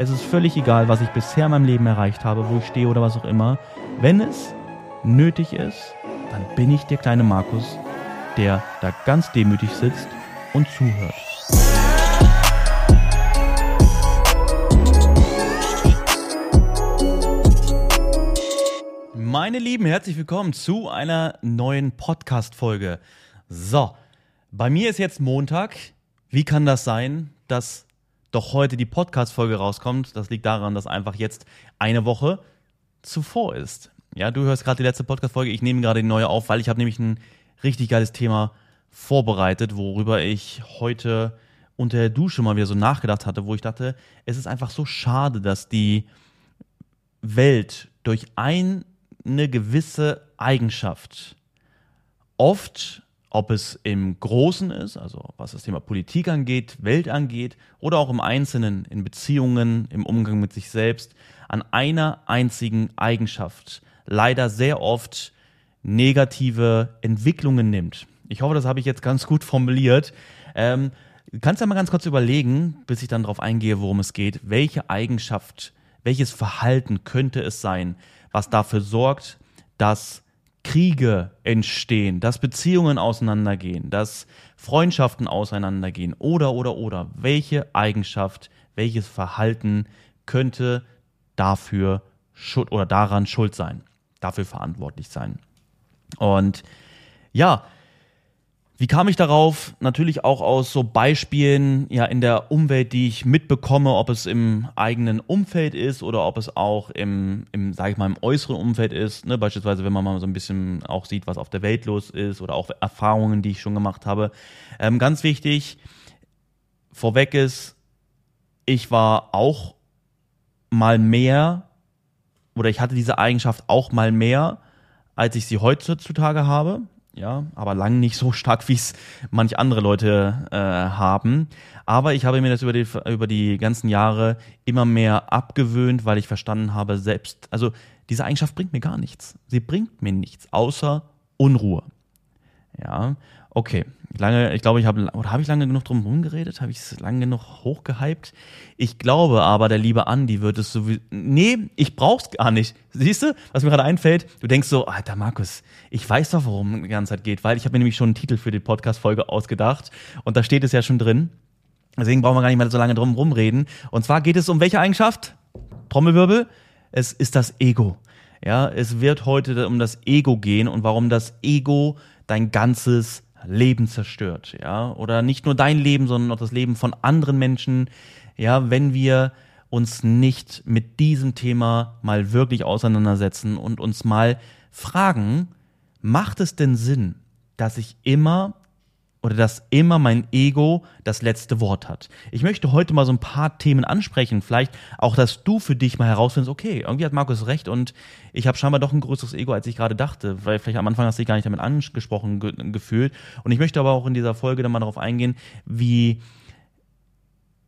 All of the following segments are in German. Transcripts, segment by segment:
Es ist völlig egal, was ich bisher in meinem Leben erreicht habe, wo ich stehe oder was auch immer. Wenn es nötig ist, dann bin ich der kleine Markus, der da ganz demütig sitzt und zuhört. Meine Lieben, herzlich willkommen zu einer neuen Podcast-Folge. So, bei mir ist jetzt Montag. Wie kann das sein, dass doch heute die Podcast-Folge rauskommt? Das liegt daran, dass einfach jetzt eine Woche zuvor ist. Ja, du hörst gerade die letzte Podcast-Folge. Ich nehme gerade die neue auf, weil ich habe nämlich ein richtig geiles Thema vorbereitet, worüber ich heute unter der Dusche mal wieder so nachgedacht hatte, wo ich dachte, es ist einfach so schade, dass die Welt durch eine gewisse Eigenschaft oft, ob es im Großen ist, also was das Thema Politik angeht, Welt angeht, oder auch im Einzelnen, in Beziehungen, im Umgang mit sich selbst, an einer einzigen Eigenschaft leider sehr oft negative Entwicklungen nimmt. Ich hoffe, das habe ich jetzt ganz gut formuliert. Ähm, kannst du ja mal ganz kurz überlegen, bis ich dann darauf eingehe, worum es geht, welche Eigenschaft, welches Verhalten könnte es sein, was dafür sorgt, dass Kriege entstehen, dass Beziehungen auseinandergehen, dass Freundschaften auseinandergehen oder oder oder. Welche Eigenschaft, welches Verhalten könnte dafür schuld oder daran schuld sein? dafür verantwortlich sein. Und ja, wie kam ich darauf? Natürlich auch aus so Beispielen ja in der Umwelt, die ich mitbekomme, ob es im eigenen Umfeld ist oder ob es auch im, im sage ich mal, im äußeren Umfeld ist. Ne? Beispielsweise, wenn man mal so ein bisschen auch sieht, was auf der Welt los ist oder auch Erfahrungen, die ich schon gemacht habe. Ähm, ganz wichtig, vorweg ist, ich war auch mal mehr oder ich hatte diese Eigenschaft auch mal mehr, als ich sie heutzutage habe. Ja, aber lang nicht so stark, wie es manch andere Leute äh, haben. Aber ich habe mir das über die, über die ganzen Jahre immer mehr abgewöhnt, weil ich verstanden habe, selbst, also diese Eigenschaft bringt mir gar nichts. Sie bringt mir nichts, außer Unruhe. Ja, okay lange, ich glaube, ich habe, oder habe ich lange genug drum rumgeredet? Habe ich es lange genug hochgehypt? Ich glaube aber, der liebe Andi wird es so wie, nee, ich brauch's gar nicht. Siehst du, was mir gerade einfällt? Du denkst so, Alter Markus, ich weiß doch, worum die ganze Zeit geht, weil ich habe mir nämlich schon einen Titel für die Podcast-Folge ausgedacht und da steht es ja schon drin. Deswegen brauchen wir gar nicht mehr so lange drum rumreden. Und zwar geht es um welche Eigenschaft? Trommelwirbel? Es ist das Ego. Ja, es wird heute um das Ego gehen und warum das Ego dein ganzes Leben zerstört, ja, oder nicht nur dein Leben, sondern auch das Leben von anderen Menschen, ja, wenn wir uns nicht mit diesem Thema mal wirklich auseinandersetzen und uns mal fragen, macht es denn Sinn, dass ich immer oder dass immer mein Ego das letzte Wort hat. Ich möchte heute mal so ein paar Themen ansprechen, vielleicht auch, dass du für dich mal herausfindest, okay, irgendwie hat Markus recht und ich habe scheinbar doch ein größeres Ego, als ich gerade dachte, weil vielleicht am Anfang hast du dich gar nicht damit angesprochen ge gefühlt. Und ich möchte aber auch in dieser Folge dann mal darauf eingehen, wie,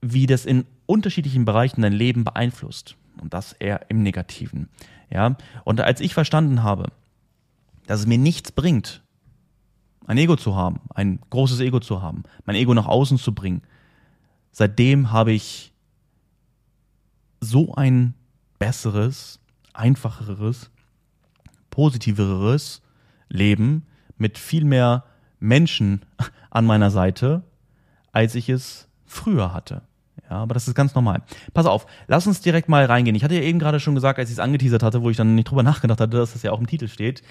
wie das in unterschiedlichen Bereichen dein Leben beeinflusst. Und das eher im Negativen. Ja. Und als ich verstanden habe, dass es mir nichts bringt, ein Ego zu haben, ein großes Ego zu haben, mein Ego nach außen zu bringen. Seitdem habe ich so ein besseres, einfacheres, positiveres Leben mit viel mehr Menschen an meiner Seite, als ich es früher hatte. Ja, aber das ist ganz normal. Pass auf, lass uns direkt mal reingehen. Ich hatte ja eben gerade schon gesagt, als ich es angeteasert hatte, wo ich dann nicht drüber nachgedacht hatte, dass das ja auch im Titel steht.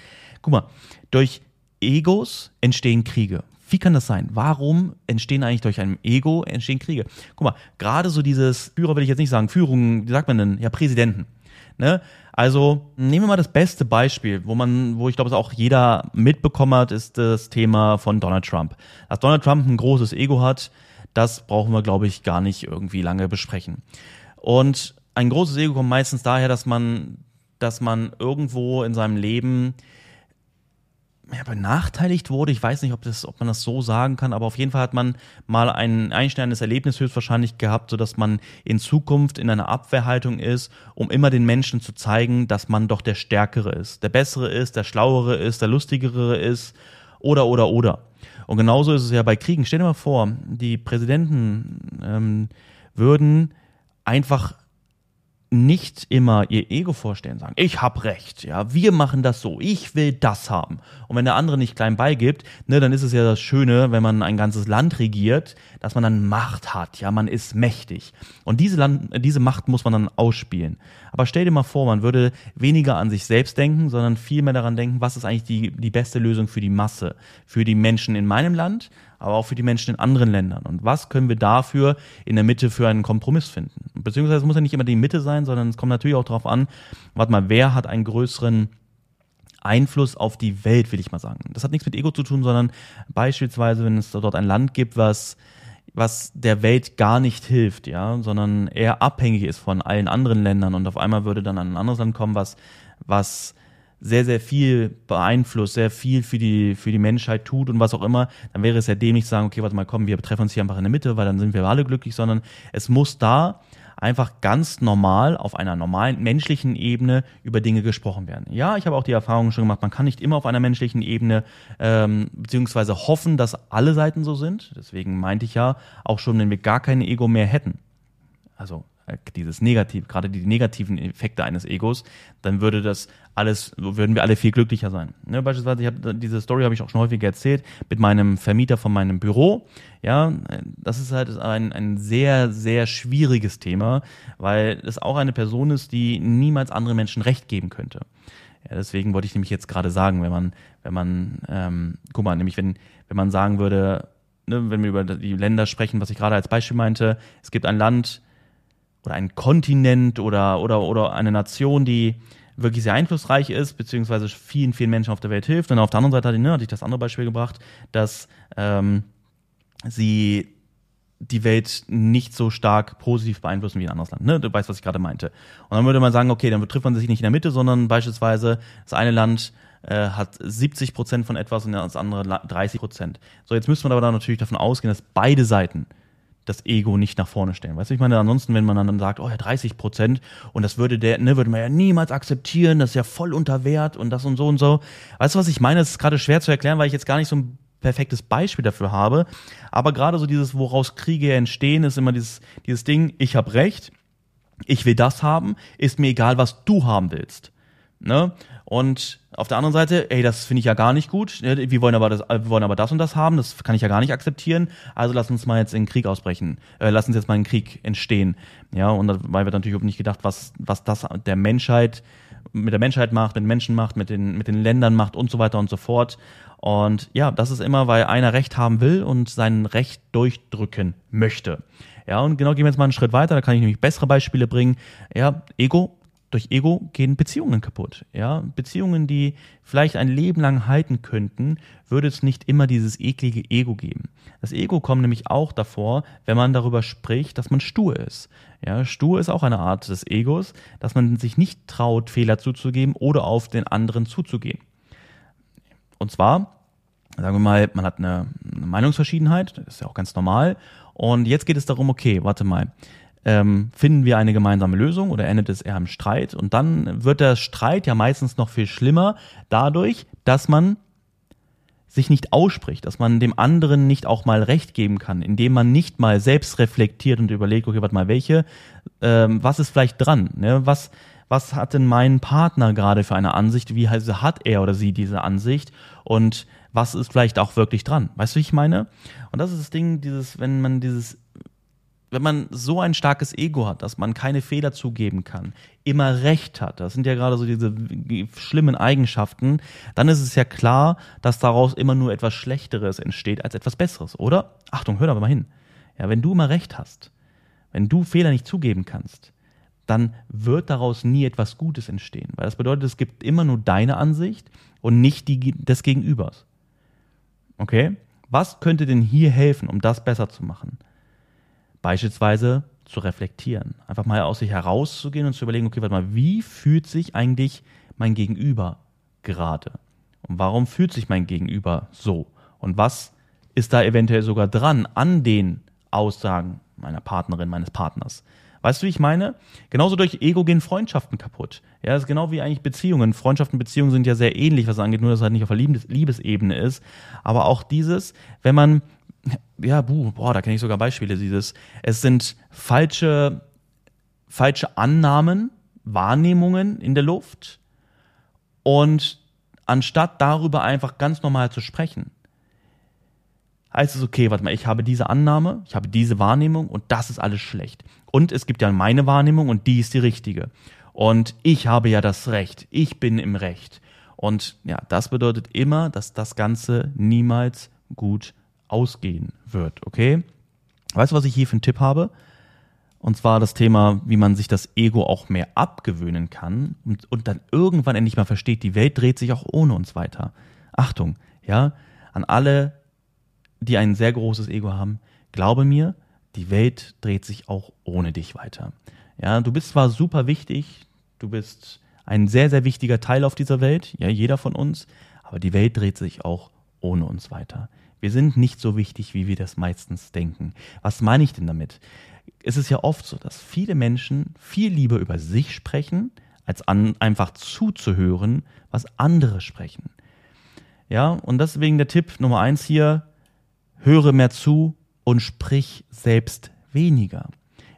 Guck mal, durch Egos entstehen Kriege. Wie kann das sein? Warum entstehen eigentlich durch ein Ego entstehen Kriege? Guck mal, gerade so dieses Führer will ich jetzt nicht sagen, Führung, wie sagt man denn? Ja, Präsidenten. Ne? Also nehmen wir mal das beste Beispiel, wo man, wo ich glaube, es auch jeder mitbekommen hat, ist das Thema von Donald Trump. Dass Donald Trump ein großes Ego hat, das brauchen wir, glaube ich, gar nicht irgendwie lange besprechen. Und ein großes Ego kommt meistens daher, dass man, dass man irgendwo in seinem Leben ja, benachteiligt wurde. Ich weiß nicht, ob, das, ob man das so sagen kann, aber auf jeden Fall hat man mal ein einschneidendes Erlebnis höchstwahrscheinlich gehabt, sodass man in Zukunft in einer Abwehrhaltung ist, um immer den Menschen zu zeigen, dass man doch der Stärkere ist, der Bessere ist, der Schlauere ist, der Lustigere ist oder, oder, oder. Und genauso ist es ja bei Kriegen. Stell dir mal vor, die Präsidenten ähm, würden einfach nicht immer ihr Ego vorstellen, sagen, ich hab recht, ja, wir machen das so, ich will das haben. Und wenn der andere nicht klein beigibt, ne, dann ist es ja das Schöne, wenn man ein ganzes Land regiert, dass man dann Macht hat, ja, man ist mächtig. Und diese, Land, diese Macht muss man dann ausspielen. Aber stell dir mal vor, man würde weniger an sich selbst denken, sondern viel mehr daran denken, was ist eigentlich die, die beste Lösung für die Masse, für die Menschen in meinem Land, aber auch für die Menschen in anderen Ländern. Und was können wir dafür in der Mitte für einen Kompromiss finden? Beziehungsweise es muss ja nicht immer die Mitte sein, sondern es kommt natürlich auch darauf an, warte mal, wer hat einen größeren Einfluss auf die Welt, will ich mal sagen. Das hat nichts mit Ego zu tun, sondern beispielsweise, wenn es dort ein Land gibt, was was der Welt gar nicht hilft, ja, sondern eher abhängig ist von allen anderen Ländern und auf einmal würde dann ein anderes Land kommen, was was sehr, sehr viel beeinflusst, sehr viel für die, für die Menschheit tut und was auch immer, dann wäre es ja dämlich zu sagen, okay, warte mal, komm, wir treffen uns hier einfach in der Mitte, weil dann sind wir alle glücklich, sondern es muss da einfach ganz normal auf einer normalen menschlichen Ebene über Dinge gesprochen werden. Ja, ich habe auch die Erfahrung schon gemacht, man kann nicht immer auf einer menschlichen Ebene ähm, beziehungsweise hoffen, dass alle Seiten so sind. Deswegen meinte ich ja auch schon, wenn wir gar kein Ego mehr hätten, also äh, dieses Negativ, gerade die negativen Effekte eines Egos, dann würde das alles, würden wir alle viel glücklicher sein. Ne, beispielsweise, ich habe diese Story habe ich auch schon häufig erzählt mit meinem Vermieter von meinem Büro. Ja, das ist halt ein, ein sehr, sehr schwieriges Thema, weil es auch eine Person ist, die niemals anderen Menschen Recht geben könnte. Ja, deswegen wollte ich nämlich jetzt gerade sagen, wenn man, wenn man, ähm, guck mal, nämlich wenn, wenn man sagen würde, ne, wenn wir über die Länder sprechen, was ich gerade als Beispiel meinte, es gibt ein Land, oder ein Kontinent oder, oder, oder eine Nation, die wirklich sehr einflussreich ist, beziehungsweise vielen, vielen Menschen auf der Welt hilft. Und auf der anderen Seite hatte, ich das andere Beispiel gebracht, dass ähm, sie die Welt nicht so stark positiv beeinflussen wie ein anderes Land. Ne? Du weißt, was ich gerade meinte. Und dann würde man sagen, okay, dann trifft man sich nicht in der Mitte, sondern beispielsweise das eine Land äh, hat 70 Prozent von etwas und das andere 30 Prozent. So, jetzt müsste man aber dann natürlich davon ausgehen, dass beide Seiten das Ego nicht nach vorne stellen. Weißt du, ich meine, ansonsten, wenn man dann sagt, oh ja, 30 Prozent und das würde der, ne, würde man ja niemals akzeptieren, das ist ja voll unter Wert und das und so und so. Weißt du, was ich meine? Das ist gerade schwer zu erklären, weil ich jetzt gar nicht so ein perfektes Beispiel dafür habe. Aber gerade so dieses, woraus Kriege entstehen, ist immer dieses, dieses Ding, ich habe Recht, ich will das haben, ist mir egal, was du haben willst. Ne? Und auf der anderen Seite, ey, das finde ich ja gar nicht gut. Wir wollen aber das, wir wollen aber das und das haben. Das kann ich ja gar nicht akzeptieren. Also lass uns mal jetzt in Krieg ausbrechen. Äh, lass uns jetzt mal in Krieg entstehen. Ja, und dabei wird natürlich auch nicht gedacht, was, was das der Menschheit, mit der Menschheit macht, mit Menschen macht, mit den, mit den Ländern macht und so weiter und so fort. Und ja, das ist immer, weil einer Recht haben will und sein Recht durchdrücken möchte. Ja, und genau gehen wir jetzt mal einen Schritt weiter, da kann ich nämlich bessere Beispiele bringen. Ja, Ego durch Ego gehen Beziehungen kaputt. Ja, Beziehungen, die vielleicht ein Leben lang halten könnten, würde es nicht immer dieses eklige Ego geben. Das Ego kommt nämlich auch davor, wenn man darüber spricht, dass man stur ist. Ja, stur ist auch eine Art des Egos, dass man sich nicht traut, Fehler zuzugeben oder auf den anderen zuzugehen. Und zwar, sagen wir mal, man hat eine, eine Meinungsverschiedenheit, das ist ja auch ganz normal. Und jetzt geht es darum, okay, warte mal, ähm, finden wir eine gemeinsame Lösung oder endet es eher im Streit. Und dann wird der Streit ja meistens noch viel schlimmer dadurch, dass man sich nicht ausspricht, dass man dem anderen nicht auch mal Recht geben kann, indem man nicht mal selbst reflektiert und überlegt, okay, warte mal, welche, ähm, was ist vielleicht dran? Ne? Was, was hat denn mein Partner gerade für eine Ansicht? Wie also hat er oder sie diese Ansicht? Und was ist vielleicht auch wirklich dran? Weißt du, wie ich meine? Und das ist das Ding, dieses, wenn man dieses wenn man so ein starkes Ego hat, dass man keine Fehler zugeben kann, immer Recht hat, das sind ja gerade so diese schlimmen Eigenschaften, dann ist es ja klar, dass daraus immer nur etwas Schlechteres entsteht als etwas Besseres, oder? Achtung, hör aber mal hin. Ja, wenn du immer Recht hast, wenn du Fehler nicht zugeben kannst, dann wird daraus nie etwas Gutes entstehen, weil das bedeutet, es gibt immer nur deine Ansicht und nicht die des Gegenübers. Okay? Was könnte denn hier helfen, um das besser zu machen? Beispielsweise zu reflektieren. Einfach mal aus sich herauszugehen und zu überlegen, okay, warte mal, wie fühlt sich eigentlich mein Gegenüber gerade? Und warum fühlt sich mein Gegenüber so? Und was ist da eventuell sogar dran an den Aussagen meiner Partnerin, meines Partners? Weißt du, wie ich meine? Genauso durch Ego gehen Freundschaften kaputt. Ja, das ist genau wie eigentlich Beziehungen. Freundschaften, Beziehungen sind ja sehr ähnlich, was angeht, nur dass es halt nicht auf der Liebes Liebesebene ist. Aber auch dieses, wenn man ja, buh, boah, da kenne ich sogar Beispiele dieses. Es sind falsche, falsche Annahmen, Wahrnehmungen in der Luft und anstatt darüber einfach ganz normal zu sprechen, heißt es, okay, warte mal, ich habe diese Annahme, ich habe diese Wahrnehmung und das ist alles schlecht. Und es gibt ja meine Wahrnehmung und die ist die richtige. Und ich habe ja das Recht, ich bin im Recht. Und ja, das bedeutet immer, dass das Ganze niemals gut ausgehen wird, okay? Weißt du, was ich hier für einen Tipp habe? Und zwar das Thema, wie man sich das Ego auch mehr abgewöhnen kann und, und dann irgendwann endlich mal versteht, die Welt dreht sich auch ohne uns weiter. Achtung, ja, an alle, die ein sehr großes Ego haben, glaube mir, die Welt dreht sich auch ohne dich weiter. Ja, du bist zwar super wichtig, du bist ein sehr, sehr wichtiger Teil auf dieser Welt, ja, jeder von uns, aber die Welt dreht sich auch ohne uns weiter. Wir sind nicht so wichtig, wie wir das meistens denken. Was meine ich denn damit? es ist ja oft so, dass viele Menschen viel lieber über sich sprechen, als an, einfach zuzuhören, was andere sprechen. Ja, und deswegen der Tipp Nummer eins hier, höre mehr zu und sprich selbst weniger.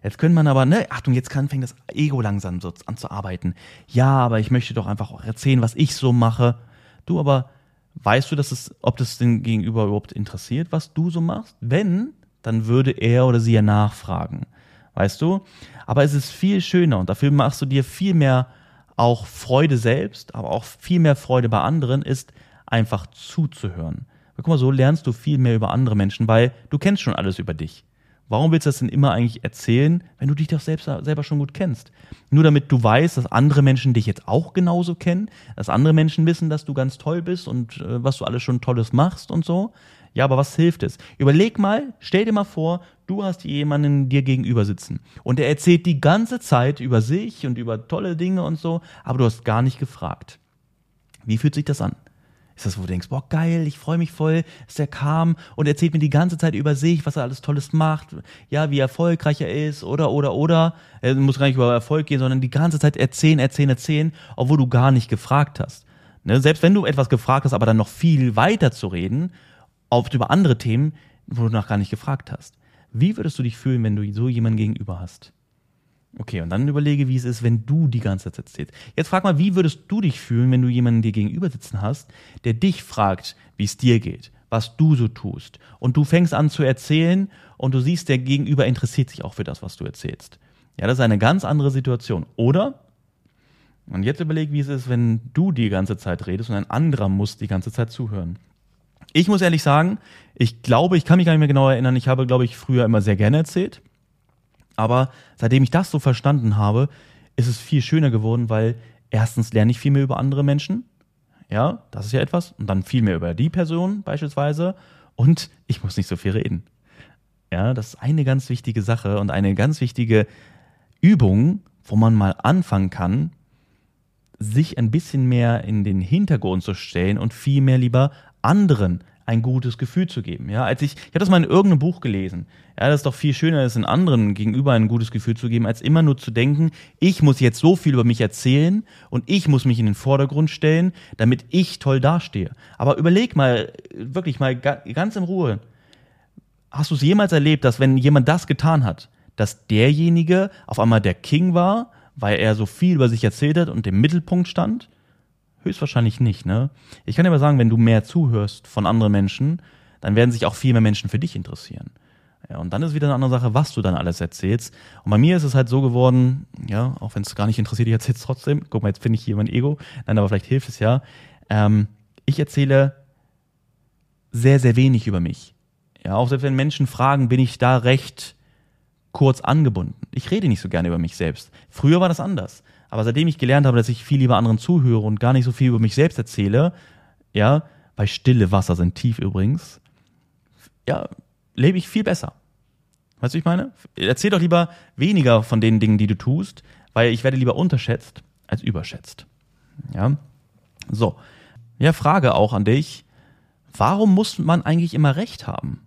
Jetzt könnte man aber, ne, Achtung, jetzt kann, fängt das Ego langsam so an zu arbeiten. Ja, aber ich möchte doch einfach auch erzählen, was ich so mache. Du aber, weißt du, dass es, ob das den Gegenüber überhaupt interessiert, was du so machst? Wenn, dann würde er oder sie ja nachfragen. Weißt du? Aber es ist viel schöner und dafür machst du dir viel mehr auch Freude selbst, aber auch viel mehr Freude bei anderen, ist einfach zuzuhören. Guck mal, so lernst du viel mehr über andere Menschen, weil du kennst schon alles über dich. Warum willst du das denn immer eigentlich erzählen, wenn du dich doch selbst, selber schon gut kennst? Nur damit du weißt, dass andere Menschen dich jetzt auch genauso kennen, dass andere Menschen wissen, dass du ganz toll bist und äh, was du alles schon Tolles machst und so. Ja, aber was hilft es? Überleg mal, stell dir mal vor, du hast jemanden dir gegenüber sitzen und er erzählt die ganze Zeit über sich und über tolle Dinge und so, aber du hast gar nicht gefragt. Wie fühlt sich das an? Ist das, wo du denkst, boah, geil, ich freue mich voll, dass er kam und erzählt mir die ganze Zeit über sich, was er alles Tolles macht, ja, wie erfolgreich er ist, oder, oder, oder. Er muss gar nicht über Erfolg gehen, sondern die ganze Zeit erzählen, erzählen, erzählen, obwohl du gar nicht gefragt hast. Ne? Selbst wenn du etwas gefragt hast, aber dann noch viel weiter zu reden, oft über andere Themen, wo du noch gar nicht gefragt hast. Wie würdest du dich fühlen, wenn du so jemanden gegenüber hast? Okay, und dann überlege, wie es ist, wenn du die ganze Zeit erzählst. Jetzt frag mal, wie würdest du dich fühlen, wenn du jemanden dir gegenüber sitzen hast, der dich fragt, wie es dir geht, was du so tust. Und du fängst an zu erzählen und du siehst, der Gegenüber interessiert sich auch für das, was du erzählst. Ja, das ist eine ganz andere Situation. Oder? Und jetzt überleg, wie es ist, wenn du die ganze Zeit redest und ein anderer muss die ganze Zeit zuhören. Ich muss ehrlich sagen, ich glaube, ich kann mich gar nicht mehr genau erinnern, ich habe, glaube ich, früher immer sehr gerne erzählt. Aber seitdem ich das so verstanden habe, ist es viel schöner geworden, weil erstens lerne ich viel mehr über andere Menschen. Ja, das ist ja etwas. Und dann viel mehr über die Person beispielsweise. Und ich muss nicht so viel reden. Ja, das ist eine ganz wichtige Sache und eine ganz wichtige Übung, wo man mal anfangen kann, sich ein bisschen mehr in den Hintergrund zu stellen und viel mehr lieber anderen ein gutes Gefühl zu geben. Ja, als ich, ich habe das mal in irgendeinem Buch gelesen. Ja, das ist doch viel schöner, es in anderen gegenüber ein gutes Gefühl zu geben, als immer nur zu denken, ich muss jetzt so viel über mich erzählen und ich muss mich in den Vordergrund stellen, damit ich toll dastehe. Aber überleg mal, wirklich mal ganz in Ruhe. Hast du es jemals erlebt, dass wenn jemand das getan hat, dass derjenige auf einmal der King war, weil er so viel über sich erzählt hat und im Mittelpunkt stand? Höchstwahrscheinlich nicht, ne? Ich kann dir aber sagen, wenn du mehr zuhörst von anderen Menschen, dann werden sich auch viel mehr Menschen für dich interessieren. Ja, und dann ist wieder eine andere Sache, was du dann alles erzählst. Und bei mir ist es halt so geworden, ja, auch wenn es gar nicht interessiert, ich erzähle es trotzdem. Guck mal, jetzt finde ich hier mein Ego. Nein, aber vielleicht hilft es ja. Ähm, ich erzähle sehr, sehr wenig über mich. Ja, auch selbst wenn Menschen fragen, bin ich da recht kurz angebunden. Ich rede nicht so gerne über mich selbst. Früher war das anders. Aber seitdem ich gelernt habe, dass ich viel lieber anderen zuhöre und gar nicht so viel über mich selbst erzähle, ja, weil stille Wasser sind tief übrigens, ja, lebe ich viel besser. Weißt du, ich meine? Erzähl doch lieber weniger von den Dingen, die du tust, weil ich werde lieber unterschätzt als überschätzt. Ja. So. Ja, Frage auch an dich. Warum muss man eigentlich immer Recht haben?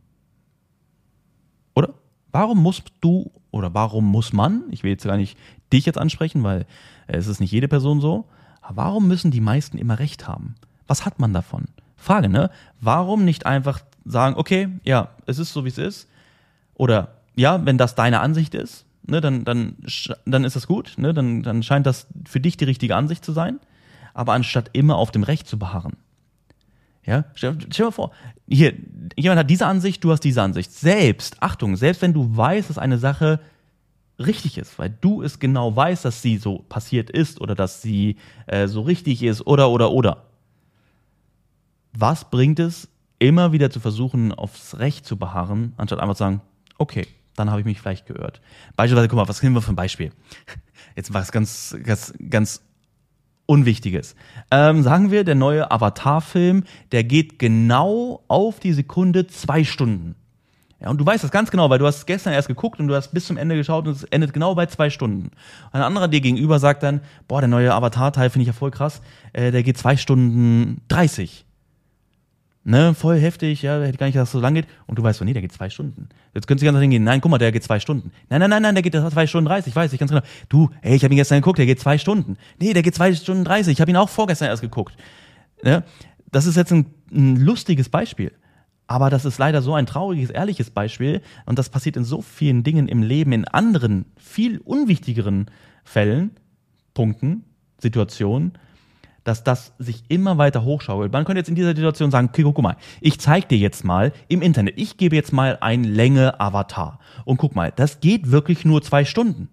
Oder? Warum musst du oder warum muss man, ich will jetzt gar nicht dich jetzt ansprechen, weil es ist nicht jede Person so. Warum müssen die meisten immer recht haben? Was hat man davon? Frage, ne? Warum nicht einfach sagen, okay, ja, es ist so, wie es ist? Oder ja, wenn das deine Ansicht ist, ne, dann, dann, dann ist das gut, ne, dann, dann scheint das für dich die richtige Ansicht zu sein. Aber anstatt immer auf dem Recht zu beharren. Ja, stell, stell dir mal vor, hier, jemand hat diese Ansicht, du hast diese Ansicht. Selbst, Achtung, selbst wenn du weißt, dass eine Sache richtig ist, weil du es genau weißt, dass sie so passiert ist oder dass sie äh, so richtig ist oder oder oder. Was bringt es, immer wieder zu versuchen, aufs Recht zu beharren, anstatt einfach zu sagen, okay, dann habe ich mich vielleicht geirrt. Beispielsweise, guck mal, was nehmen wir für ein Beispiel? Jetzt was ganz, ganz, ganz Unwichtiges. Ähm, sagen wir, der neue Avatar-Film, der geht genau auf die Sekunde zwei Stunden. Ja, und du weißt das ganz genau, weil du hast gestern erst geguckt und du hast bis zum Ende geschaut und es endet genau bei zwei Stunden. Ein anderer dir gegenüber sagt dann, boah, der neue Avatar-Teil finde ich ja voll krass, äh, der geht zwei Stunden dreißig ne, voll heftig, ja, hätte gar nicht, dass es so lang geht. Und du weißt so, nee, der geht zwei Stunden. Jetzt könntest du ganz hingehen, nein, guck mal, der geht zwei Stunden. Nein, nein, nein, nein, der geht zwei Stunden dreißig, weiß ich ganz genau. Du, ey, ich habe ihn gestern geguckt, der geht zwei Stunden. Nee, der geht zwei Stunden dreißig, ich habe ihn auch vorgestern erst geguckt. Ja, das ist jetzt ein, ein lustiges Beispiel. Aber das ist leider so ein trauriges, ehrliches Beispiel. Und das passiert in so vielen Dingen im Leben, in anderen, viel unwichtigeren Fällen, Punkten, Situationen, dass das sich immer weiter hochschaukelt. Man könnte jetzt in dieser Situation sagen, okay, guck mal, ich zeig dir jetzt mal im Internet, ich gebe jetzt mal ein Länge-Avatar. Und guck mal, das geht wirklich nur zwei Stunden.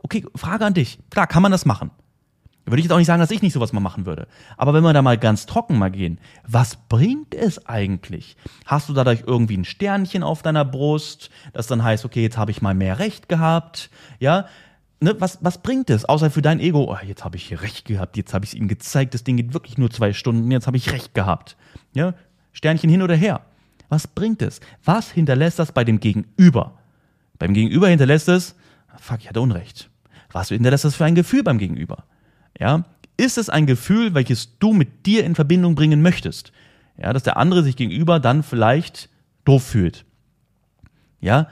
Okay, Frage an dich. Klar, kann man das machen. Würde ich jetzt auch nicht sagen, dass ich nicht sowas mal machen würde. Aber wenn wir da mal ganz trocken mal gehen, was bringt es eigentlich? Hast du dadurch irgendwie ein Sternchen auf deiner Brust, das dann heißt, okay, jetzt habe ich mal mehr Recht gehabt, ja? Ne, was, was bringt es? Außer für dein Ego, oh, jetzt habe ich hier recht gehabt, jetzt habe ich es ihm gezeigt, das Ding geht wirklich nur zwei Stunden, jetzt habe ich recht gehabt. Ja? Sternchen hin oder her. Was bringt es? Was hinterlässt das bei dem Gegenüber? Beim Gegenüber hinterlässt es, fuck, ich hatte Unrecht. Was hinterlässt das für ein Gefühl beim Gegenüber? Ja? Ist es ein Gefühl, welches du mit dir in Verbindung bringen möchtest? Ja, dass der andere sich gegenüber dann vielleicht doof fühlt. Ja?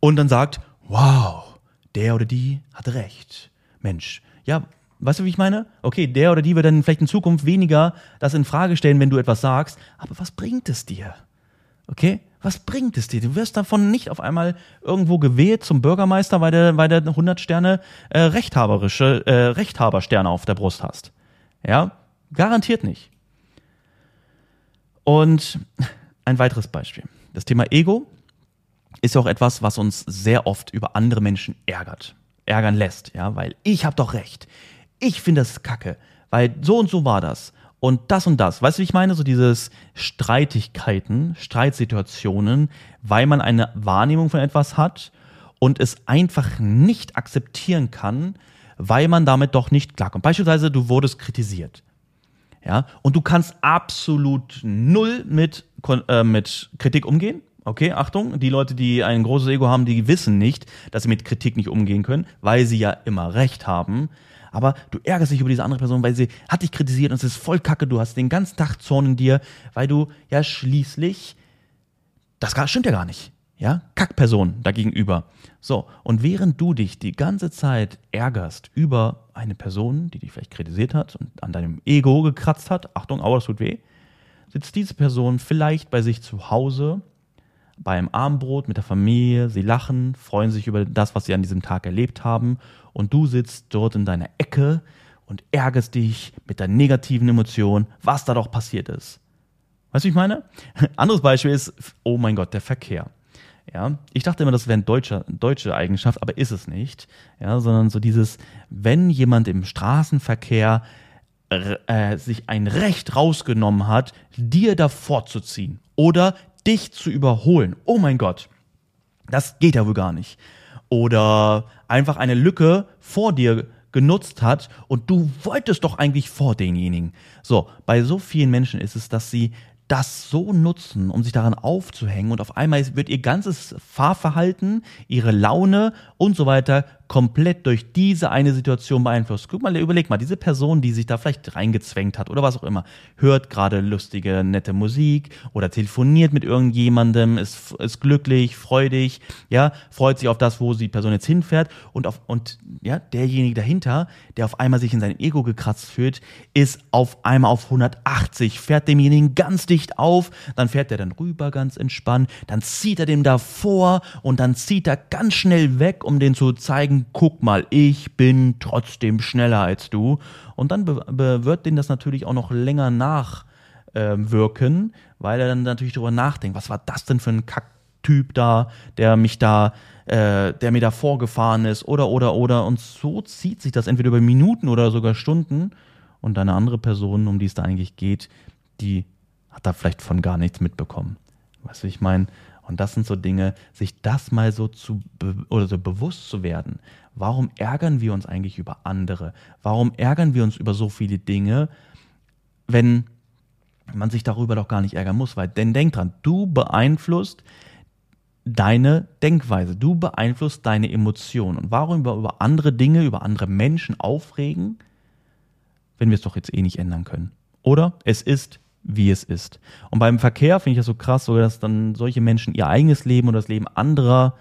Und dann sagt, wow, der oder die hatte recht. Mensch, ja, weißt du, wie ich meine? Okay, der oder die wird dann vielleicht in Zukunft weniger das in Frage stellen, wenn du etwas sagst, aber was bringt es dir? Okay? Was bringt es dir? Du wirst davon nicht auf einmal irgendwo gewählt zum Bürgermeister, weil du, weil du 100 Sterne äh, rechthaberische äh, Rechthabersterne auf der Brust hast. Ja? Garantiert nicht. Und ein weiteres Beispiel. Das Thema Ego ist ja auch etwas, was uns sehr oft über andere Menschen ärgert, ärgern lässt, ja, weil ich habe doch recht. Ich finde das kacke, weil so und so war das und das und das. Weißt du, wie ich meine? So dieses Streitigkeiten, Streitsituationen, weil man eine Wahrnehmung von etwas hat und es einfach nicht akzeptieren kann, weil man damit doch nicht klarkommt. Beispielsweise, du wurdest kritisiert. Ja, und du kannst absolut null mit, äh, mit Kritik umgehen. Okay, Achtung, die Leute, die ein großes Ego haben, die wissen nicht, dass sie mit Kritik nicht umgehen können, weil sie ja immer recht haben. Aber du ärgerst dich über diese andere Person, weil sie hat dich kritisiert und es ist voll kacke, du hast den ganzen Tag Zorn in dir, weil du ja schließlich, das stimmt ja gar nicht, ja, Kackperson dagegenüber. So, und während du dich die ganze Zeit ärgerst über eine Person, die dich vielleicht kritisiert hat und an deinem Ego gekratzt hat, Achtung, aua, das tut weh, sitzt diese Person vielleicht bei sich zu Hause beim Abendbrot mit der Familie, sie lachen, freuen sich über das, was sie an diesem Tag erlebt haben und du sitzt dort in deiner Ecke und ärgerst dich mit der negativen Emotion, was da doch passiert ist. Weißt du, ich meine? Anderes Beispiel ist, oh mein Gott, der Verkehr. Ja, ich dachte immer, das wäre eine deutsche, deutsche Eigenschaft, aber ist es nicht. Ja, sondern so dieses, wenn jemand im Straßenverkehr äh, sich ein Recht rausgenommen hat, dir davor zu ziehen oder dich zu überholen. Oh mein Gott, das geht ja wohl gar nicht. Oder einfach eine Lücke vor dir genutzt hat und du wolltest doch eigentlich vor denjenigen. So, bei so vielen Menschen ist es, dass sie das so nutzen, um sich daran aufzuhängen und auf einmal wird ihr ganzes Fahrverhalten, ihre Laune und so weiter komplett durch diese eine Situation beeinflusst. Guck mal, überleg mal, diese Person, die sich da vielleicht reingezwängt hat oder was auch immer, hört gerade lustige, nette Musik oder telefoniert mit irgendjemandem, ist, ist glücklich, freudig, ja, freut sich auf das, wo die Person jetzt hinfährt und auf, und, ja, derjenige dahinter, der auf einmal sich in sein Ego gekratzt fühlt, ist auf einmal auf 180, fährt demjenigen ganz dicht auf, dann fährt er dann rüber ganz entspannt, dann zieht er dem davor und dann zieht er ganz schnell weg, um den zu zeigen, guck mal, ich bin trotzdem schneller als du. Und dann wird den das natürlich auch noch länger nachwirken, ähm, weil er dann natürlich darüber nachdenkt, was war das denn für ein Kacktyp da, der mich da äh, der mir da vorgefahren ist oder oder oder und so zieht sich das entweder über Minuten oder sogar Stunden und eine andere Person, um die es da eigentlich geht, die hat da vielleicht von gar nichts mitbekommen. Weißt du, ich meine, und das sind so Dinge, sich das mal so zu oder so bewusst zu werden. Warum ärgern wir uns eigentlich über andere? Warum ärgern wir uns über so viele Dinge, wenn man sich darüber doch gar nicht ärgern muss? Weil, denn denk dran, du beeinflusst deine Denkweise, du beeinflusst deine Emotionen. Und warum über, über andere Dinge, über andere Menschen aufregen, wenn wir es doch jetzt eh nicht ändern können? Oder es ist wie es ist. Und beim Verkehr finde ich das so krass, so dass dann solche Menschen ihr eigenes Leben oder das Leben anderer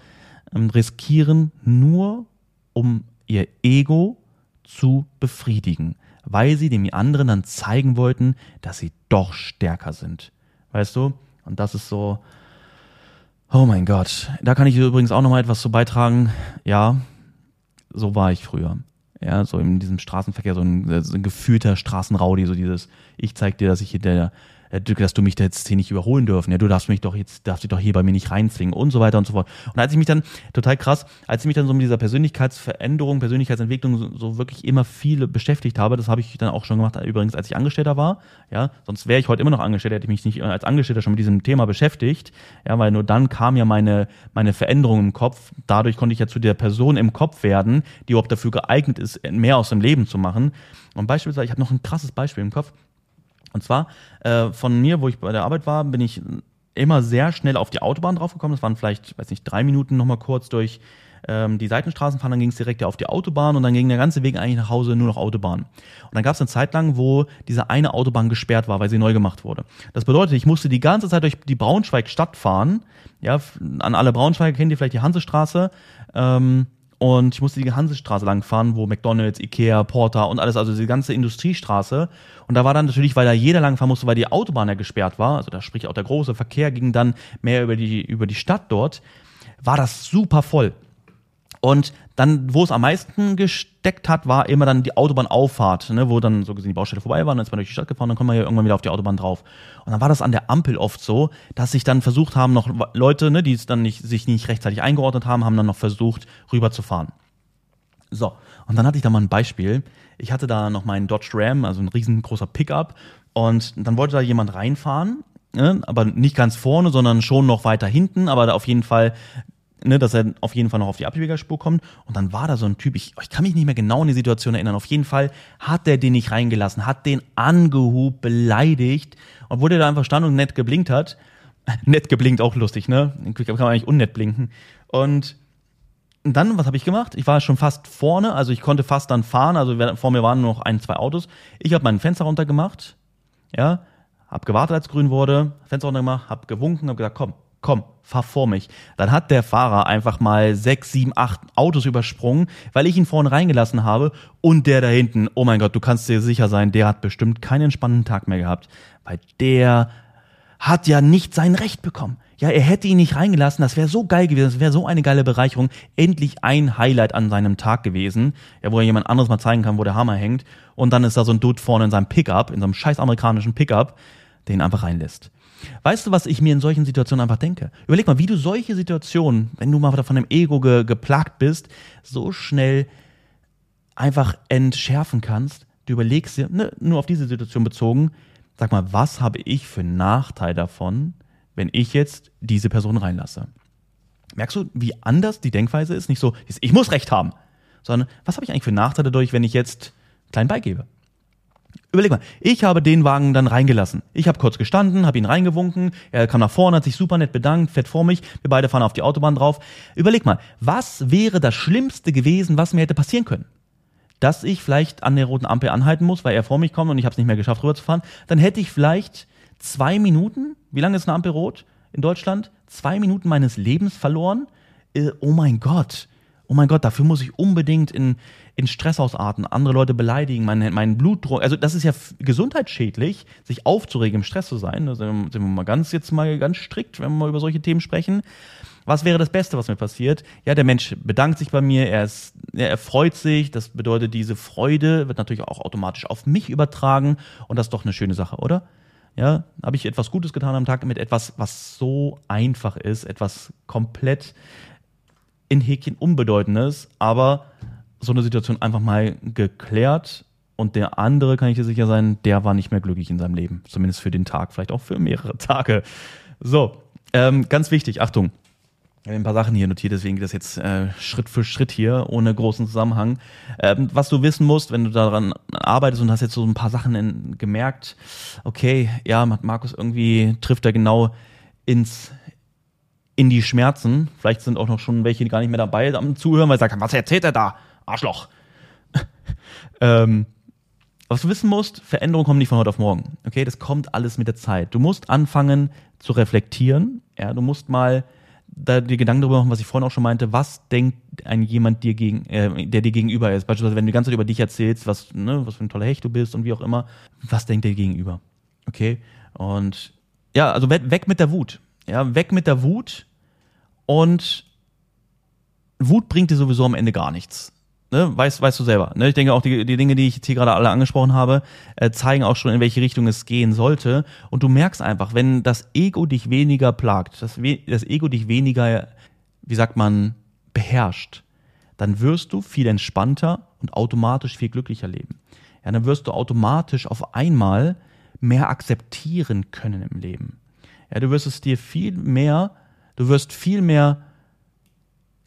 ähm, riskieren, nur um ihr Ego zu befriedigen, weil sie dem anderen dann zeigen wollten, dass sie doch stärker sind. Weißt du? Und das ist so, oh mein Gott. Da kann ich übrigens auch nochmal etwas zu beitragen. Ja, so war ich früher ja, so in diesem Straßenverkehr, so ein, so ein gefühlter Straßenraudi, so dieses, ich zeig dir, dass ich hier der, dass du mich da jetzt hier nicht überholen dürfen, ja, du darfst mich doch jetzt, darfst dich doch hier bei mir nicht reinzwingen und so weiter und so fort. Und als ich mich dann, total krass, als ich mich dann so mit dieser Persönlichkeitsveränderung, Persönlichkeitsentwicklung so, so wirklich immer viel beschäftigt habe, das habe ich dann auch schon gemacht, übrigens, als ich Angestellter war, ja, sonst wäre ich heute immer noch Angestellter, hätte ich mich nicht als Angestellter schon mit diesem Thema beschäftigt, ja, weil nur dann kam ja meine, meine Veränderung im Kopf, dadurch konnte ich ja zu der Person im Kopf werden, die überhaupt dafür geeignet ist, mehr aus dem Leben zu machen. Und beispielsweise, ich habe noch ein krasses Beispiel im Kopf, und zwar äh, von mir, wo ich bei der Arbeit war, bin ich immer sehr schnell auf die Autobahn draufgekommen. Das waren vielleicht, weiß nicht, drei Minuten nochmal kurz durch ähm, die Seitenstraßen fahren, dann ging es direkt auf die Autobahn und dann ging der ganze Weg eigentlich nach Hause nur noch Autobahn. Und dann gab es eine Zeit lang, wo diese eine Autobahn gesperrt war, weil sie neu gemacht wurde. Das bedeutet, ich musste die ganze Zeit durch die Braunschweig-Stadt fahren. Ja, an alle Braunschweiger kennt ihr vielleicht die Hansestraße. Ähm, und ich musste die Hansestraße lang fahren, wo McDonalds, Ikea, Porter und alles, also die ganze Industriestraße. Und da war dann natürlich, weil da jeder lang fahren musste, weil die Autobahn ja gesperrt war, also da sprich auch der große Verkehr ging dann mehr über die, über die Stadt dort, war das super voll. Und dann, wo es am meisten gesteckt hat, war immer dann die Autobahnauffahrt, ne, wo dann so gesehen die Baustelle vorbei war, dann ist man durch die Stadt gefahren, dann kommt man ja irgendwann wieder auf die Autobahn drauf. Und dann war das an der Ampel oft so, dass sich dann versucht haben, noch Leute, ne, die es dann nicht, sich nicht rechtzeitig eingeordnet haben, haben dann noch versucht, rüberzufahren. So, und dann hatte ich da mal ein Beispiel. Ich hatte da noch meinen Dodge Ram, also ein riesengroßer Pickup, und dann wollte da jemand reinfahren, ne, aber nicht ganz vorne, sondern schon noch weiter hinten, aber da auf jeden Fall ne, dass er auf jeden Fall noch auf die Abbiegerspur kommt. Und dann war da so ein Typ, ich, ich kann mich nicht mehr genau an die Situation erinnern. Auf jeden Fall hat der den nicht reingelassen, hat den angehubt, beleidigt, obwohl der da einfach stand und nett geblinkt hat. nett geblinkt, auch lustig, ne? Kann man eigentlich unnett blinken. Und dann, was habe ich gemacht? Ich war schon fast vorne, also ich konnte fast dann fahren, also vor mir waren nur noch ein, zwei Autos. Ich habe mein Fenster runtergemacht, ja, hab gewartet, als grün wurde, Fenster runtergemacht, hab gewunken, hab gesagt, komm, komm, fahr vor mich. Dann hat der Fahrer einfach mal sechs, sieben, acht Autos übersprungen, weil ich ihn vorne reingelassen habe und der da hinten, oh mein Gott, du kannst dir sicher sein, der hat bestimmt keinen entspannten Tag mehr gehabt, weil der hat ja nicht sein Recht bekommen. Ja, er hätte ihn nicht reingelassen, das wäre so geil gewesen, das wäre so eine geile Bereicherung, endlich ein Highlight an seinem Tag gewesen, ja, wo er jemand anderes mal zeigen kann, wo der Hammer hängt und dann ist da so ein Dude vorne in seinem Pickup, in so einem scheiß amerikanischen Pickup, den einfach reinlässt. Weißt du, was ich mir in solchen Situationen einfach denke? Überleg mal, wie du solche Situationen, wenn du mal von dem Ego ge geplagt bist, so schnell einfach entschärfen kannst. Du überlegst dir, ne, nur auf diese Situation bezogen, sag mal, was habe ich für einen Nachteil davon, wenn ich jetzt diese Person reinlasse? Merkst du, wie anders die Denkweise ist? Nicht so, ich muss Recht haben, sondern was habe ich eigentlich für einen Nachteil dadurch, wenn ich jetzt klein beigebe? Überleg mal, ich habe den Wagen dann reingelassen. Ich habe kurz gestanden, habe ihn reingewunken, er kam nach vorne, hat sich super nett bedankt, fährt vor mich, wir beide fahren auf die Autobahn drauf. Überleg mal, was wäre das Schlimmste gewesen, was mir hätte passieren können? Dass ich vielleicht an der roten Ampel anhalten muss, weil er vor mich kommt und ich habe es nicht mehr geschafft, rüberzufahren. Dann hätte ich vielleicht zwei Minuten, wie lange ist eine Ampel rot in Deutschland? Zwei Minuten meines Lebens verloren. Äh, oh mein Gott oh mein Gott, dafür muss ich unbedingt in, in Stress ausarten, andere Leute beleidigen, meinen mein Blutdruck. Also das ist ja gesundheitsschädlich, sich aufzuregen, im Stress zu sein. Da sind wir mal ganz jetzt mal ganz strikt, wenn wir mal über solche Themen sprechen. Was wäre das Beste, was mir passiert? Ja, der Mensch bedankt sich bei mir, er, ist, er freut sich, das bedeutet, diese Freude wird natürlich auch automatisch auf mich übertragen und das ist doch eine schöne Sache, oder? Ja, habe ich etwas Gutes getan am Tag mit etwas, was so einfach ist, etwas komplett in Häkchen Unbedeutendes, aber so eine Situation einfach mal geklärt und der andere, kann ich dir sicher sein, der war nicht mehr glücklich in seinem Leben. Zumindest für den Tag, vielleicht auch für mehrere Tage. So, ähm, ganz wichtig, Achtung. Ich habe ein paar Sachen hier notiert, deswegen geht das jetzt äh, Schritt für Schritt hier, ohne großen Zusammenhang. Ähm, was du wissen musst, wenn du daran arbeitest und hast jetzt so ein paar Sachen in, gemerkt, okay, ja, Markus irgendwie trifft er genau ins, in die Schmerzen. Vielleicht sind auch noch schon welche gar nicht mehr dabei am Zuhören, weil sie sagen, was erzählt er da? Arschloch. ähm, was du wissen musst, Veränderungen kommen nicht von heute auf morgen. Okay, das kommt alles mit der Zeit. Du musst anfangen zu reflektieren. Ja, du musst mal da dir Gedanken darüber machen, was ich vorhin auch schon meinte, was denkt ein jemand dir gegen, äh, der dir gegenüber ist. Beispielsweise, wenn du die ganze Zeit über dich erzählst, was, ne, was für ein toller Hecht du bist und wie auch immer, was denkt der gegenüber? Okay? Und ja, also weg mit der Wut. Ja, weg mit der Wut und Wut bringt dir sowieso am Ende gar nichts. Ne? Weißt, weißt du selber. Ne? Ich denke auch, die, die Dinge, die ich jetzt hier gerade alle angesprochen habe, äh, zeigen auch schon, in welche Richtung es gehen sollte. Und du merkst einfach, wenn das Ego dich weniger plagt, das, das Ego dich weniger, wie sagt man, beherrscht, dann wirst du viel entspannter und automatisch viel glücklicher leben. Ja, dann wirst du automatisch auf einmal mehr akzeptieren können im Leben. Ja, du wirst es dir viel mehr, du wirst viel mehr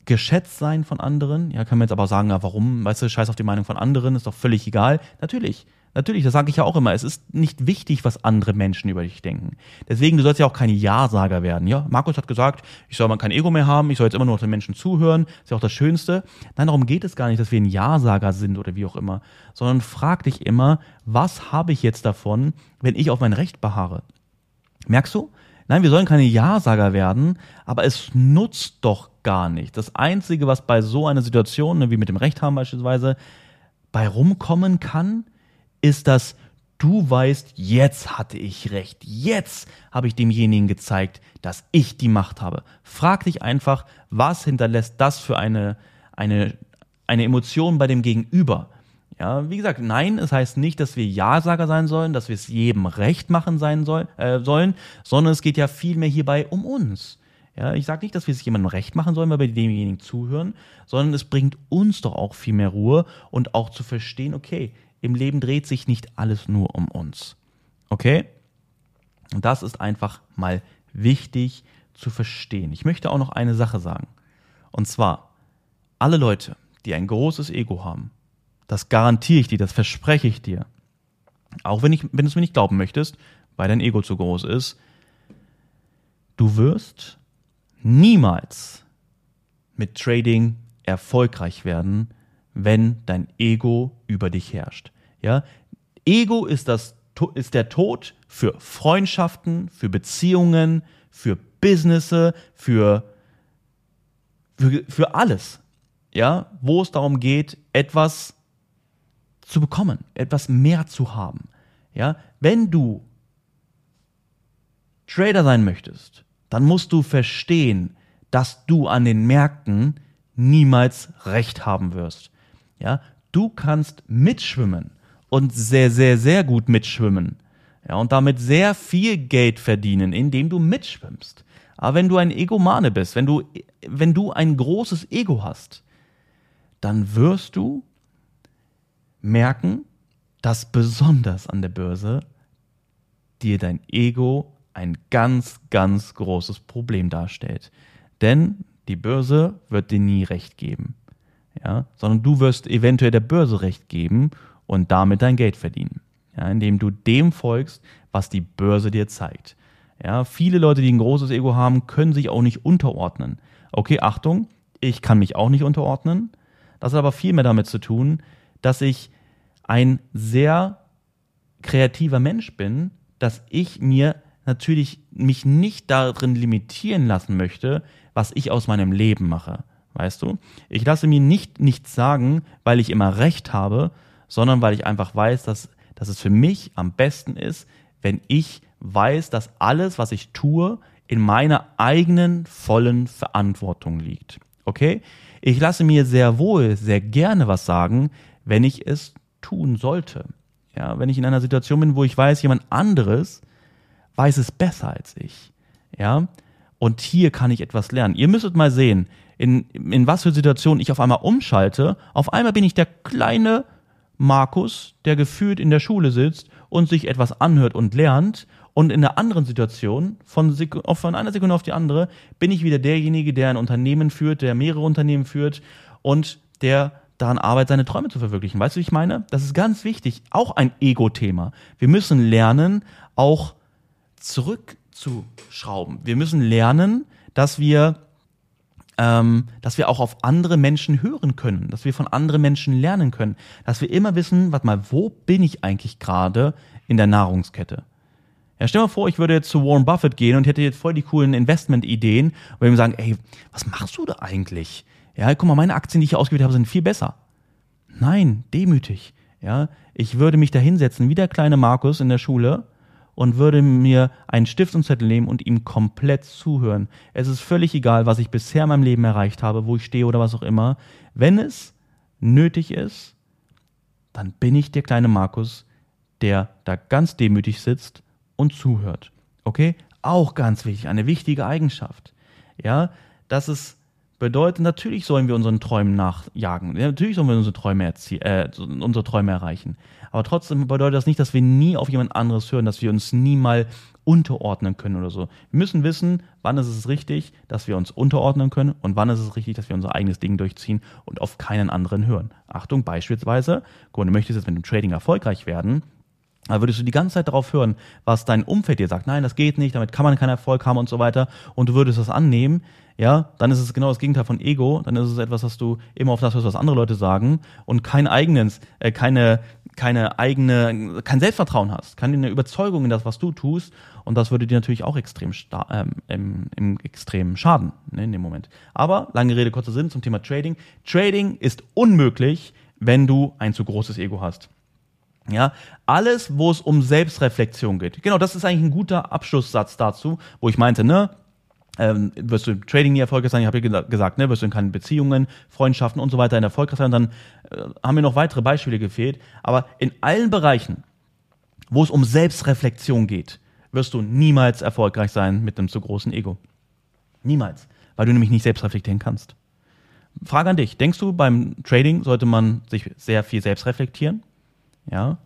geschätzt sein von anderen. Ja, kann man jetzt aber sagen, ja, warum, weißt du, scheiß auf die Meinung von anderen, ist doch völlig egal. Natürlich, natürlich, das sage ich ja auch immer. Es ist nicht wichtig, was andere Menschen über dich denken. Deswegen, du sollst ja auch kein Ja-Sager werden. Ja, Markus hat gesagt, ich soll mal kein Ego mehr haben, ich soll jetzt immer nur den Menschen zuhören, ist ja auch das Schönste. Nein, darum geht es gar nicht, dass wir ein Ja-Sager sind oder wie auch immer, sondern frag dich immer, was habe ich jetzt davon, wenn ich auf mein Recht beharre? Merkst du? Nein, wir sollen keine Ja-Sager werden, aber es nutzt doch gar nicht. Das Einzige, was bei so einer Situation, ne, wie mit dem Recht haben beispielsweise, bei rumkommen kann, ist, dass du weißt, jetzt hatte ich recht. Jetzt habe ich demjenigen gezeigt, dass ich die Macht habe. Frag dich einfach, was hinterlässt das für eine, eine, eine Emotion bei dem Gegenüber? Ja, wie gesagt, nein, es heißt nicht, dass wir Ja-Sager sein sollen, dass wir es jedem recht machen sein soll, äh, sollen, sondern es geht ja vielmehr hierbei um uns. Ja, ich sage nicht, dass wir es jemandem recht machen sollen, weil wir demjenigen zuhören, sondern es bringt uns doch auch viel mehr Ruhe und auch zu verstehen, okay, im Leben dreht sich nicht alles nur um uns. Okay? Und das ist einfach mal wichtig zu verstehen. Ich möchte auch noch eine Sache sagen. Und zwar, alle Leute, die ein großes Ego haben, das garantiere ich dir, das verspreche ich dir. Auch wenn, ich, wenn du es mir nicht glauben möchtest, weil dein Ego zu groß ist. Du wirst niemals mit Trading erfolgreich werden, wenn dein Ego über dich herrscht. Ja? Ego ist, das, ist der Tod für Freundschaften, für Beziehungen, für Businesse, für, für, für alles. Ja? Wo es darum geht, etwas zu bekommen, etwas mehr zu haben. Ja, wenn du Trader sein möchtest, dann musst du verstehen, dass du an den Märkten niemals recht haben wirst. Ja, du kannst mitschwimmen und sehr, sehr, sehr gut mitschwimmen. Ja, und damit sehr viel Geld verdienen, indem du mitschwimmst. Aber wenn du ein Egomane bist, wenn du, wenn du ein großes Ego hast, dann wirst du merken, dass besonders an der Börse dir dein Ego ein ganz, ganz großes Problem darstellt. Denn die Börse wird dir nie recht geben. Ja, sondern du wirst eventuell der Börse recht geben und damit dein Geld verdienen. ja, indem du dem folgst, was die Börse dir zeigt. Ja, viele Leute, die ein großes Ego haben, können sich auch nicht unterordnen. Okay, Achtung, ich kann mich auch nicht unterordnen. Das hat aber viel mehr damit zu tun, dass ich ein sehr kreativer Mensch bin, dass ich mir natürlich mich nicht darin limitieren lassen möchte, was ich aus meinem Leben mache. Weißt du? Ich lasse mir nicht nichts sagen, weil ich immer recht habe, sondern weil ich einfach weiß, dass, dass es für mich am besten ist, wenn ich weiß, dass alles, was ich tue, in meiner eigenen vollen Verantwortung liegt. Okay? Ich lasse mir sehr wohl, sehr gerne was sagen, wenn ich es tun sollte. Ja, wenn ich in einer Situation bin, wo ich weiß, jemand anderes weiß es besser als ich. Ja, und hier kann ich etwas lernen. Ihr müsstet mal sehen, in, in was für Situationen ich auf einmal umschalte. Auf einmal bin ich der kleine Markus, der gefühlt in der Schule sitzt und sich etwas anhört und lernt. Und in einer anderen Situation, von, von einer Sekunde auf die andere, bin ich wieder derjenige, der ein Unternehmen führt, der mehrere Unternehmen führt und der daran arbeitet, seine Träume zu verwirklichen. Weißt du, wie ich meine? Das ist ganz wichtig. Auch ein Ego-Thema. Wir müssen lernen, auch zurückzuschrauben. Wir müssen lernen, dass wir ähm, dass wir auch auf andere Menschen hören können, dass wir von anderen Menschen lernen können, dass wir immer wissen, warte mal, wo bin ich eigentlich gerade in der Nahrungskette? Ja, stell dir mal vor, ich würde jetzt zu Warren Buffett gehen und hätte jetzt voll die coolen Investment-Ideen und würde ihm sagen, ey, was machst du da eigentlich? Ja, guck mal, meine Aktien, die ich ausgewählt habe, sind viel besser. Nein, demütig. Ja, ich würde mich da hinsetzen, wie der kleine Markus in der Schule und würde mir einen Stift und Zettel nehmen und ihm komplett zuhören. Es ist völlig egal, was ich bisher in meinem Leben erreicht habe, wo ich stehe oder was auch immer. Wenn es nötig ist, dann bin ich der kleine Markus, der da ganz demütig sitzt und zuhört. Okay? Auch ganz wichtig, eine wichtige Eigenschaft. Ja, dass es bedeutet, natürlich sollen wir unseren Träumen nachjagen. Ja, natürlich sollen wir unsere Träume, äh, unsere Träume erreichen. Aber trotzdem bedeutet das nicht, dass wir nie auf jemand anderes hören, dass wir uns nie mal unterordnen können oder so. Wir müssen wissen, wann ist es richtig, dass wir uns unterordnen können und wann ist es richtig, dass wir unser eigenes Ding durchziehen und auf keinen anderen hören. Achtung, beispielsweise, du möchtest jetzt mit dem Trading erfolgreich werden, da würdest du die ganze Zeit darauf hören, was dein Umfeld dir sagt. Nein, das geht nicht, damit kann man keinen Erfolg haben und so weiter. Und du würdest das annehmen, ja, dann ist es genau das Gegenteil von Ego. Dann ist es etwas, was du immer auf das hörst, was andere Leute sagen und kein eigenes, äh, keine, keine eigene, kein Selbstvertrauen hast, keine Überzeugung in das, was du tust. Und das würde dir natürlich auch extrem ähm, im, im extrem schaden ne, in dem Moment. Aber lange Rede kurzer Sinn zum Thema Trading. Trading ist unmöglich, wenn du ein zu großes Ego hast. Ja, alles, wo es um Selbstreflexion geht. Genau, das ist eigentlich ein guter Abschlusssatz dazu, wo ich meinte, ne, ähm, wirst du im Trading nie erfolgreich sein, ich habe ja gesagt, ne, wirst du in keinen Beziehungen, Freundschaften und so weiter in erfolgreich sein, dann äh, haben mir noch weitere Beispiele gefehlt. Aber in allen Bereichen, wo es um Selbstreflexion geht, wirst du niemals erfolgreich sein mit einem zu großen Ego. Niemals. Weil du nämlich nicht selbst reflektieren kannst. Frage an dich. Denkst du, beim Trading sollte man sich sehr viel selbst reflektieren? Ja,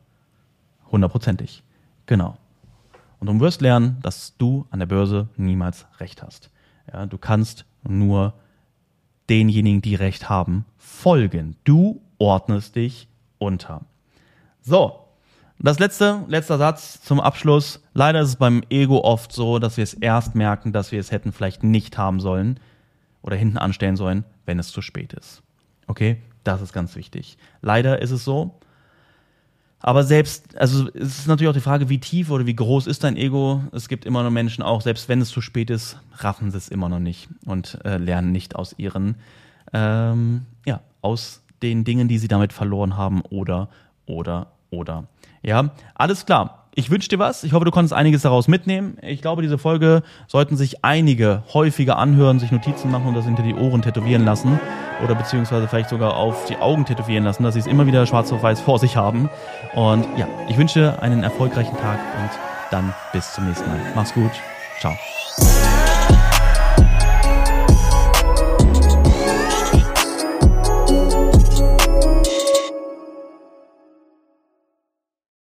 hundertprozentig. Genau. Und du wirst lernen, dass du an der Börse niemals Recht hast. Ja, du kannst nur denjenigen, die Recht haben, folgen. Du ordnest dich unter. So, das letzte, letzter Satz zum Abschluss. Leider ist es beim Ego oft so, dass wir es erst merken, dass wir es hätten vielleicht nicht haben sollen oder hinten anstellen sollen, wenn es zu spät ist. Okay? Das ist ganz wichtig. Leider ist es so, aber selbst, also es ist natürlich auch die Frage, wie tief oder wie groß ist dein Ego? Es gibt immer noch Menschen auch, selbst wenn es zu spät ist, raffen sie es immer noch nicht und äh, lernen nicht aus ihren, ähm, ja, aus den Dingen, die sie damit verloren haben oder, oder, oder. Ja, alles klar ich wünsche dir was. Ich hoffe, du konntest einiges daraus mitnehmen. Ich glaube, diese Folge sollten sich einige häufiger anhören, sich Notizen machen und das hinter die Ohren tätowieren lassen. Oder beziehungsweise vielleicht sogar auf die Augen tätowieren lassen, dass sie es immer wieder schwarz auf weiß vor sich haben. Und ja, ich wünsche einen erfolgreichen Tag und dann bis zum nächsten Mal. Mach's gut. Ciao.